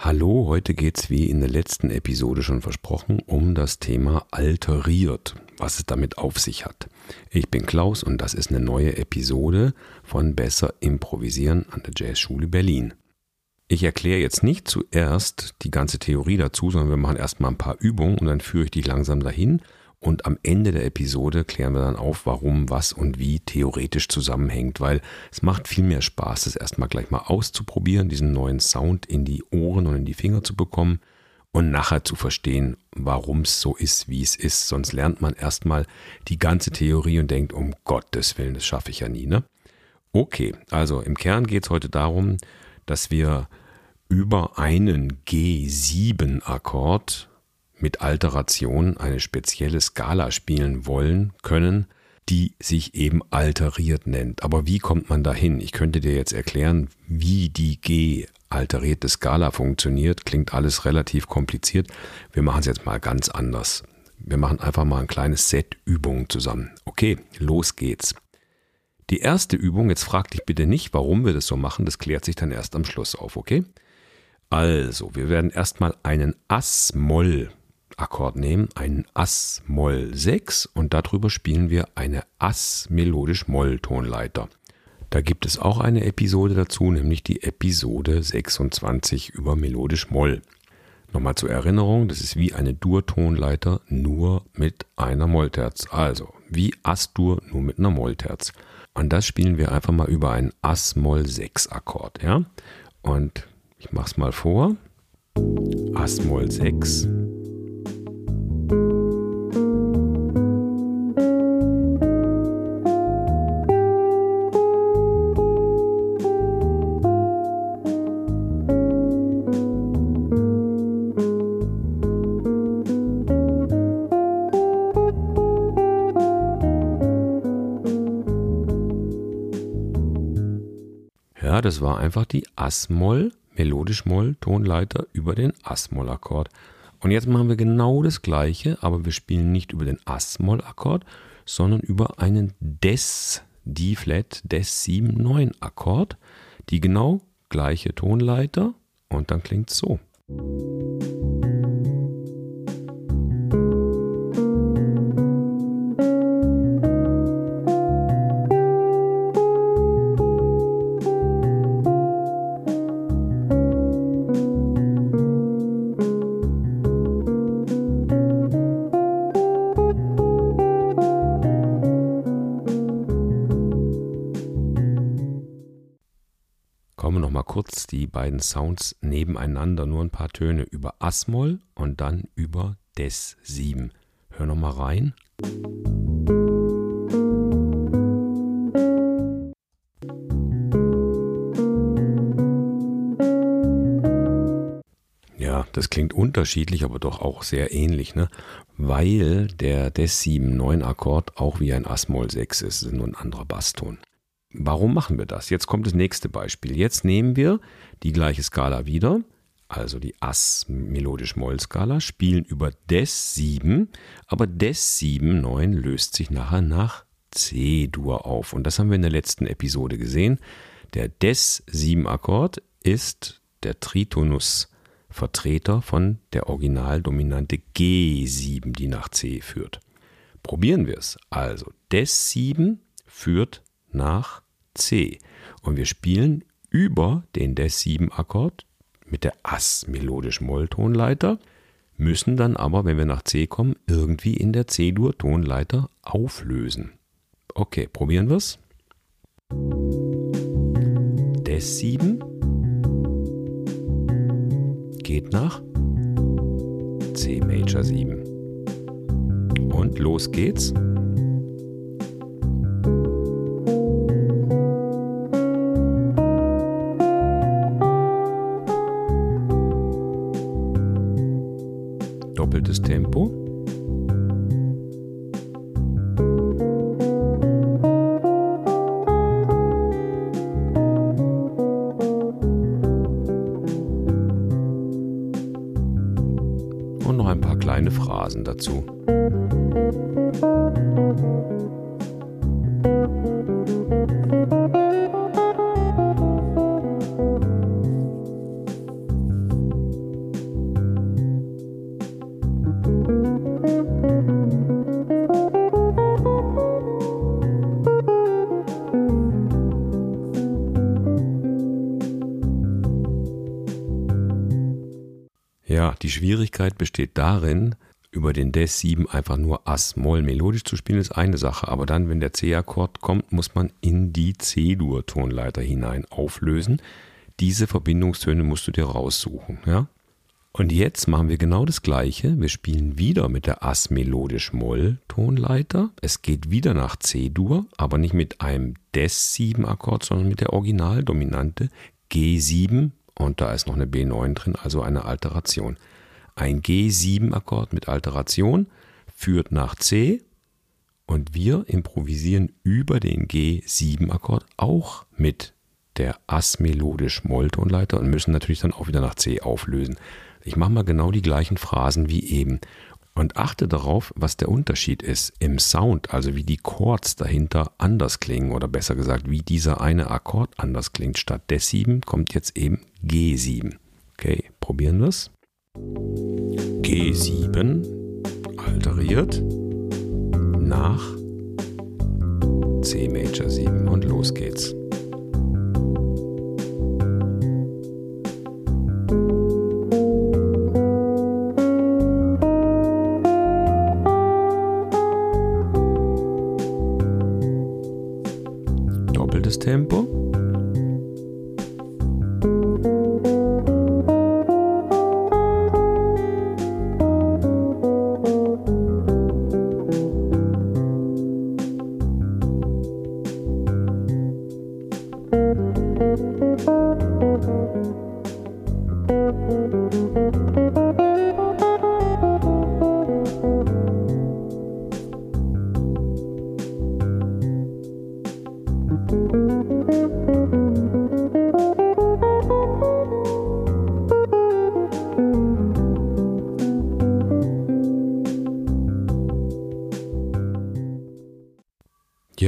Hallo, heute geht's wie in der letzten Episode schon versprochen um das Thema alteriert, was es damit auf sich hat. Ich bin Klaus und das ist eine neue Episode von Besser Improvisieren an der Jazzschule Berlin. Ich erkläre jetzt nicht zuerst die ganze Theorie dazu, sondern wir machen erstmal ein paar Übungen und dann führe ich dich langsam dahin und am Ende der Episode klären wir dann auf, warum, was und wie theoretisch zusammenhängt, weil es macht viel mehr Spaß, das erstmal gleich mal auszuprobieren, diesen neuen Sound in die Ohren und in die Finger zu bekommen und nachher zu verstehen, warum es so ist, wie es ist. Sonst lernt man erstmal die ganze Theorie und denkt, um Gottes Willen, das schaffe ich ja nie, ne? Okay, also im Kern geht es heute darum, dass wir über einen G7-Akkord mit Alteration eine spezielle Skala spielen wollen können, die sich eben alteriert nennt. Aber wie kommt man dahin? Ich könnte dir jetzt erklären, wie die G alterierte Skala funktioniert. Klingt alles relativ kompliziert. Wir machen es jetzt mal ganz anders. Wir machen einfach mal ein kleines Set Übungen zusammen. Okay, los geht's. Die erste Übung, jetzt frag dich bitte nicht, warum wir das so machen, das klärt sich dann erst am Schluss auf, okay? Also, wir werden erstmal einen Ass-Moll Akkord nehmen, einen Ass-Moll 6 und darüber spielen wir eine Ass-Melodisch-Moll-Tonleiter. Da gibt es auch eine Episode dazu, nämlich die Episode 26 über Melodisch-Moll. Nochmal zur Erinnerung, das ist wie eine Dur-Tonleiter, nur mit einer Mollterz. Also wie Ass-Dur, nur mit einer Mollterz. Und das spielen wir einfach mal über einen Ass-Moll-6-Akkord. Ja? Und ich mache es mal vor. Ass-Moll 6 Das war einfach die Ass-Moll, Melodisch-Moll-Tonleiter über den Ass-Moll-Akkord. Und jetzt machen wir genau das gleiche, aber wir spielen nicht über den Ass-Moll-Akkord, sondern über einen Des, D-Flat, Des 7-9 Akkord, die genau gleiche Tonleiter und dann klingt es so. Kurz die beiden Sounds nebeneinander, nur ein paar Töne über Asmoll und dann über Des 7. Hör noch mal rein. Ja, das klingt unterschiedlich, aber doch auch sehr ähnlich, ne? Weil der Des 7 9 Akkord auch wie ein Asmoll 6 ist, ist nur ein anderer Basston. Warum machen wir das? Jetzt kommt das nächste Beispiel. Jetzt nehmen wir die gleiche Skala wieder, also die Ass-Melodisch-Moll-Skala, spielen über Des 7, aber Des 7, 9 löst sich nachher nach C-Dur auf. Und das haben wir in der letzten Episode gesehen. Der Des 7-Akkord ist der Tritonus-Vertreter von der Originaldominante G7, die nach C führt. Probieren wir es. Also Des 7 führt nach C. Und wir spielen über den Des-7-Akkord mit der Ass-melodisch-Moll-Tonleiter, müssen dann aber, wenn wir nach C kommen, irgendwie in der C-Dur-Tonleiter auflösen. Okay, probieren wir es. Des-7 geht nach C Major 7. Und los geht's. Doppeltes Tempo. Und noch ein paar kleine Phrasen dazu. Die Schwierigkeit besteht darin, über den Des 7 einfach nur Ass-Moll melodisch zu spielen, ist eine Sache. Aber dann, wenn der C-Akkord kommt, muss man in die C-Dur-Tonleiter hinein auflösen. Diese Verbindungstöne musst du dir raussuchen. Ja? Und jetzt machen wir genau das Gleiche. Wir spielen wieder mit der Ass-Melodisch-Moll-Tonleiter. Es geht wieder nach C-Dur, aber nicht mit einem Des-7-Akkord, sondern mit der Originaldominante G7 und da ist noch eine B9 drin, also eine Alteration. Ein G7-Akkord mit Alteration führt nach C und wir improvisieren über den G7-Akkord auch mit der Ass-melodisch-Molltonleiter und müssen natürlich dann auch wieder nach C auflösen. Ich mache mal genau die gleichen Phrasen wie eben und achte darauf, was der Unterschied ist im Sound, also wie die Chords dahinter anders klingen oder besser gesagt, wie dieser eine Akkord anders klingt. Statt des 7 kommt jetzt eben G7. Okay, probieren wir es. G7 alteriert nach C Major 7 und los geht's. Tempo.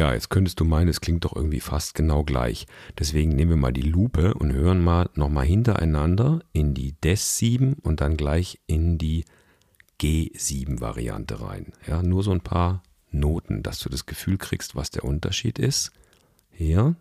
Ja, jetzt könntest du meinen, es klingt doch irgendwie fast genau gleich. Deswegen nehmen wir mal die Lupe und hören mal nochmal hintereinander in die Des7 und dann gleich in die G7-Variante rein. Ja, nur so ein paar Noten, dass du das Gefühl kriegst, was der Unterschied ist. Hier.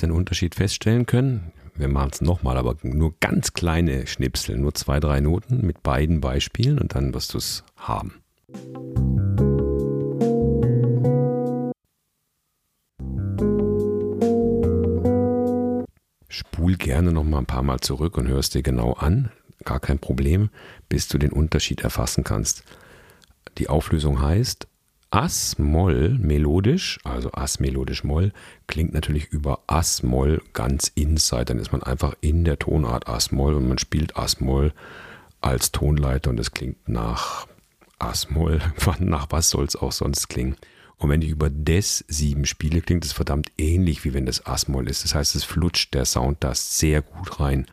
Den Unterschied feststellen können? Wir machen es nochmal, aber nur ganz kleine Schnipsel, nur zwei, drei Noten mit beiden Beispielen und dann wirst du es haben. Spul gerne noch mal ein paar Mal zurück und hörst dir genau an, gar kein Problem, bis du den Unterschied erfassen kannst. Die Auflösung heißt, Ass-Moll melodisch, also Ass-melodisch-Moll, klingt natürlich über Ass-Moll ganz inside. Dann ist man einfach in der Tonart Ass-Moll und man spielt Ass-Moll als Tonleiter und es klingt nach Ass-Moll. Nach was soll es auch sonst klingen? Und wenn ich über Des 7 spiele, klingt es verdammt ähnlich, wie wenn das Ass-Moll ist. Das heißt, es flutscht der Sound da sehr gut rein.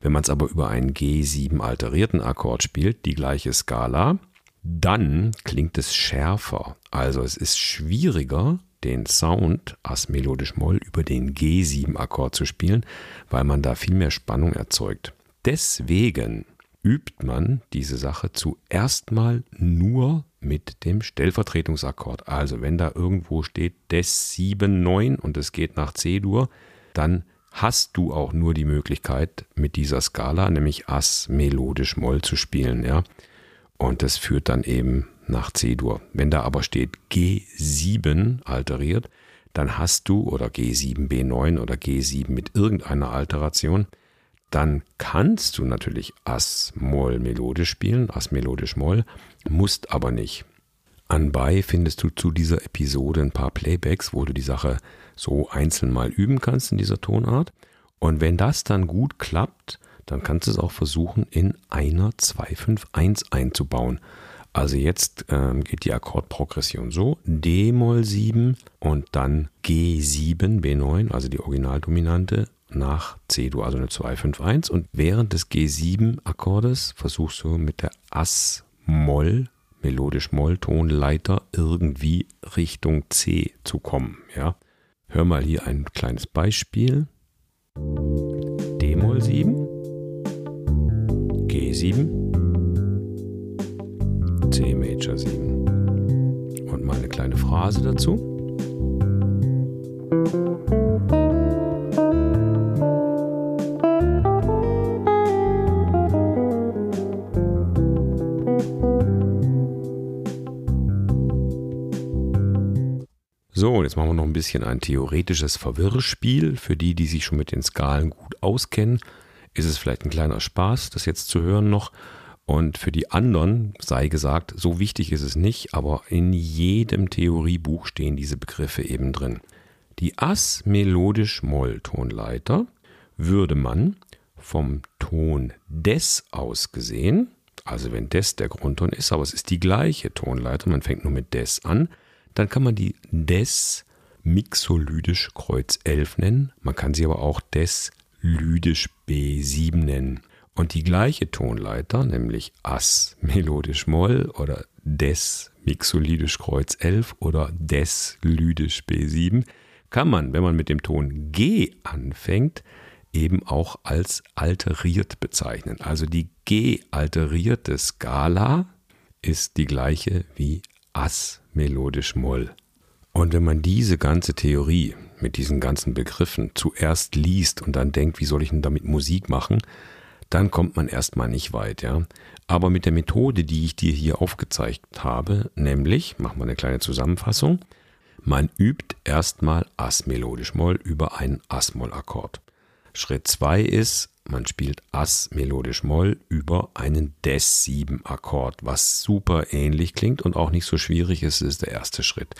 Wenn man es aber über einen G7 alterierten Akkord spielt, die gleiche Skala, dann klingt es schärfer. Also es ist schwieriger, den Sound Ass melodisch Moll über den G7-Akkord zu spielen, weil man da viel mehr Spannung erzeugt. Deswegen übt man diese Sache zuerst mal nur mit dem Stellvertretungsakkord. Also wenn da irgendwo steht Des 7, 9 und es geht nach C-Dur, dann hast du auch nur die Möglichkeit mit dieser Skala, nämlich Ass melodisch Moll zu spielen. Ja? Und das führt dann eben nach C-Dur. Wenn da aber steht G7 alteriert, dann hast du oder G7 B9 oder G7 mit irgendeiner Alteration, dann kannst du natürlich Ass-Moll melodisch spielen, Ass-melodisch-Moll, musst aber nicht. Anbei findest du zu dieser Episode ein paar Playbacks, wo du die Sache so einzeln mal üben kannst in dieser Tonart. Und wenn das dann gut klappt, dann kannst du es auch versuchen, in einer 251 einzubauen. Also jetzt ähm, geht die Akkordprogression so: D-Moll 7 und dann G7, B9, also die Originaldominante, nach C-Dur, also eine 251. Und während des G7-Akkordes versuchst du mit der Ass-Moll, melodisch Moll-Tonleiter irgendwie Richtung C zu kommen. Ja? Hör mal hier ein kleines Beispiel. D-Moll 7, G7, C Major 7. Und mal eine kleine Phrase dazu. So, und jetzt machen wir noch ein bisschen ein theoretisches Verwirrspiel. Für die, die sich schon mit den Skalen gut auskennen, ist es vielleicht ein kleiner Spaß, das jetzt zu hören noch. Und für die anderen sei gesagt, so wichtig ist es nicht, aber in jedem Theoriebuch stehen diese Begriffe eben drin. Die Ass-Melodisch-Moll-Tonleiter würde man vom Ton Des aus gesehen, also wenn Des der Grundton ist, aber es ist die gleiche Tonleiter, man fängt nur mit Des an, dann kann man die Des Mixolydisch Kreuz 11 nennen. Man kann sie aber auch Des Lydisch B7 nennen. Und die gleiche Tonleiter, nämlich Ass melodisch Moll oder Des Mixolydisch Kreuz 11 oder Des Lydisch B7, kann man, wenn man mit dem Ton G anfängt, eben auch als alteriert bezeichnen. Also die G-alterierte Skala ist die gleiche wie Ass melodisch Moll. Und wenn man diese ganze Theorie mit diesen ganzen Begriffen zuerst liest und dann denkt, wie soll ich denn damit Musik machen, dann kommt man erstmal nicht weit, ja. Aber mit der Methode, die ich dir hier aufgezeigt habe, nämlich, machen wir eine kleine Zusammenfassung, man übt erstmal Ass melodisch Moll über einen Ass-Moll-Akkord. Schritt 2 ist, man spielt Ass melodisch Moll über einen Des-7-Akkord, was super ähnlich klingt und auch nicht so schwierig ist, ist der erste Schritt.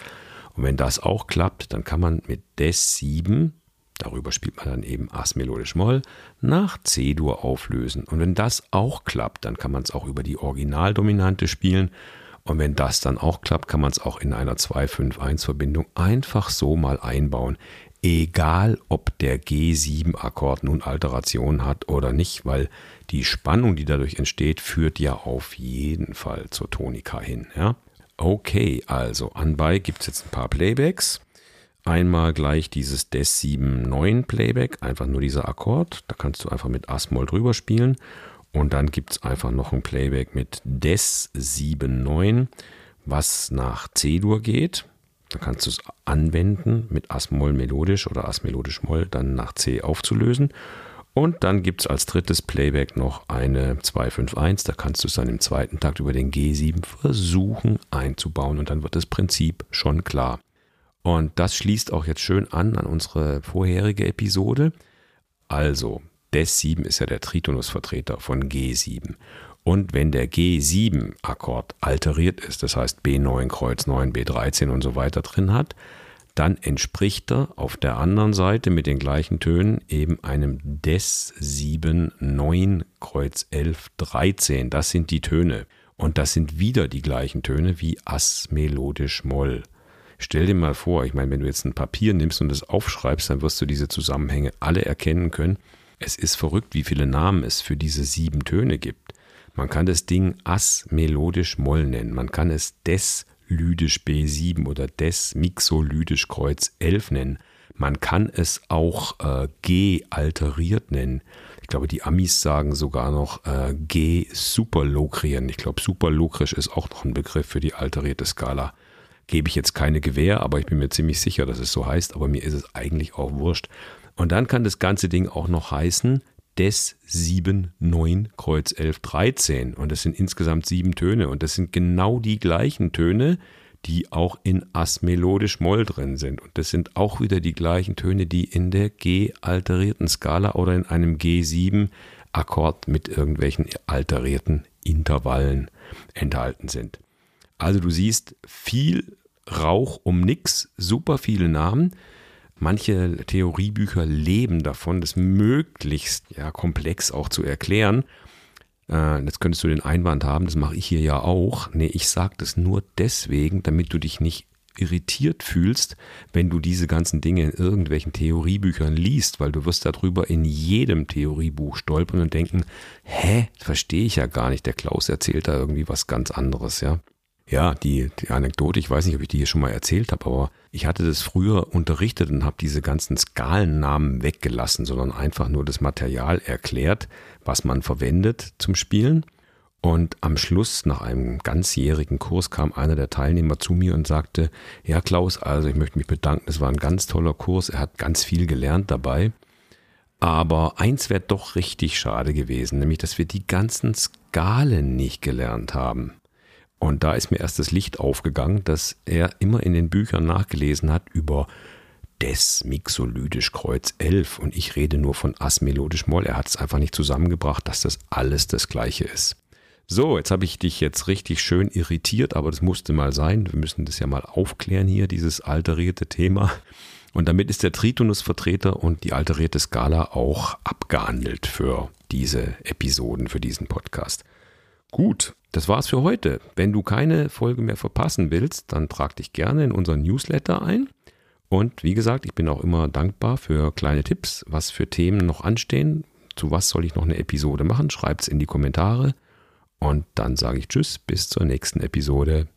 Und wenn das auch klappt, dann kann man mit Des-7, darüber spielt man dann eben Ass melodisch Moll, nach C-Dur auflösen. Und wenn das auch klappt, dann kann man es auch über die Originaldominante spielen. Und wenn das dann auch klappt, kann man es auch in einer 2-5-1-Verbindung einfach so mal einbauen egal ob der G7-Akkord nun Alteration hat oder nicht, weil die Spannung, die dadurch entsteht, führt ja auf jeden Fall zur Tonika hin. Ja? Okay, also anbei gibt es jetzt ein paar Playbacks. Einmal gleich dieses Des 7 9 Playback, einfach nur dieser Akkord. Da kannst du einfach mit As-Moll drüber spielen. Und dann gibt es einfach noch ein Playback mit Des 7 9, was nach C-Dur geht. Da kannst du es anwenden, mit As-Moll melodisch oder As-melodisch Moll dann nach C aufzulösen. Und dann gibt es als drittes Playback noch eine 251. Da kannst du es dann im zweiten Takt über den G7 versuchen einzubauen und dann wird das Prinzip schon klar. Und das schließt auch jetzt schön an an unsere vorherige Episode. Also, Des7 ist ja der Tritonusvertreter von G7. Und wenn der G7-Akkord alteriert ist, das heißt B9, Kreuz 9, B13 und so weiter drin hat, dann entspricht er auf der anderen Seite mit den gleichen Tönen eben einem Des 7, 9, Kreuz 11, 13. Das sind die Töne. Und das sind wieder die gleichen Töne wie Ass melodisch Moll. Stell dir mal vor, ich meine, wenn du jetzt ein Papier nimmst und es aufschreibst, dann wirst du diese Zusammenhänge alle erkennen können. Es ist verrückt, wie viele Namen es für diese sieben Töne gibt. Man kann das Ding Ass melodisch Moll nennen. Man kann es Des lydisch B7 oder Des mixolydisch Kreuz 11 nennen. Man kann es auch äh, G alteriert nennen. Ich glaube, die Amis sagen sogar noch äh, G superlokrieren. Ich glaube, superlokrisch ist auch noch ein Begriff für die alterierte Skala. Gebe ich jetzt keine Gewähr, aber ich bin mir ziemlich sicher, dass es so heißt. Aber mir ist es eigentlich auch wurscht. Und dann kann das ganze Ding auch noch heißen des 7, 9, Kreuz 11, 13. Und das sind insgesamt sieben Töne. Und das sind genau die gleichen Töne, die auch in Ass melodisch Moll drin sind. Und das sind auch wieder die gleichen Töne, die in der G-alterierten Skala oder in einem G7-Akkord mit irgendwelchen alterierten Intervallen enthalten sind. Also du siehst viel Rauch um nix, super viele Namen. Manche Theoriebücher leben davon, das möglichst ja, komplex auch zu erklären. Äh, jetzt könntest du den Einwand haben, das mache ich hier ja auch. Nee, ich sage das nur deswegen, damit du dich nicht irritiert fühlst, wenn du diese ganzen Dinge in irgendwelchen Theoriebüchern liest, weil du wirst darüber in jedem Theoriebuch stolpern und denken, hä, verstehe ich ja gar nicht, der Klaus erzählt da irgendwie was ganz anderes, ja. Ja, die, die Anekdote, ich weiß nicht, ob ich die hier schon mal erzählt habe, aber ich hatte das früher unterrichtet und habe diese ganzen Skalennamen weggelassen, sondern einfach nur das Material erklärt, was man verwendet zum Spielen. Und am Schluss, nach einem ganzjährigen Kurs, kam einer der Teilnehmer zu mir und sagte, ja Klaus, also ich möchte mich bedanken, es war ein ganz toller Kurs, er hat ganz viel gelernt dabei. Aber eins wäre doch richtig schade gewesen, nämlich dass wir die ganzen Skalen nicht gelernt haben. Und da ist mir erst das Licht aufgegangen, dass er immer in den Büchern nachgelesen hat über Des Mixolydisch Kreuz 11 und ich rede nur von Ass melodisch Moll. Er hat es einfach nicht zusammengebracht, dass das alles das gleiche ist. So, jetzt habe ich dich jetzt richtig schön irritiert, aber das musste mal sein. Wir müssen das ja mal aufklären hier, dieses alterierte Thema. Und damit ist der Tritonus-Vertreter und die alterierte Skala auch abgehandelt für diese Episoden, für diesen Podcast. Gut, das war's für heute. Wenn du keine Folge mehr verpassen willst, dann trag dich gerne in unseren Newsletter ein. Und wie gesagt, ich bin auch immer dankbar für kleine Tipps, was für Themen noch anstehen. Zu was soll ich noch eine Episode machen? Schreibt's in die Kommentare. Und dann sage ich Tschüss, bis zur nächsten Episode.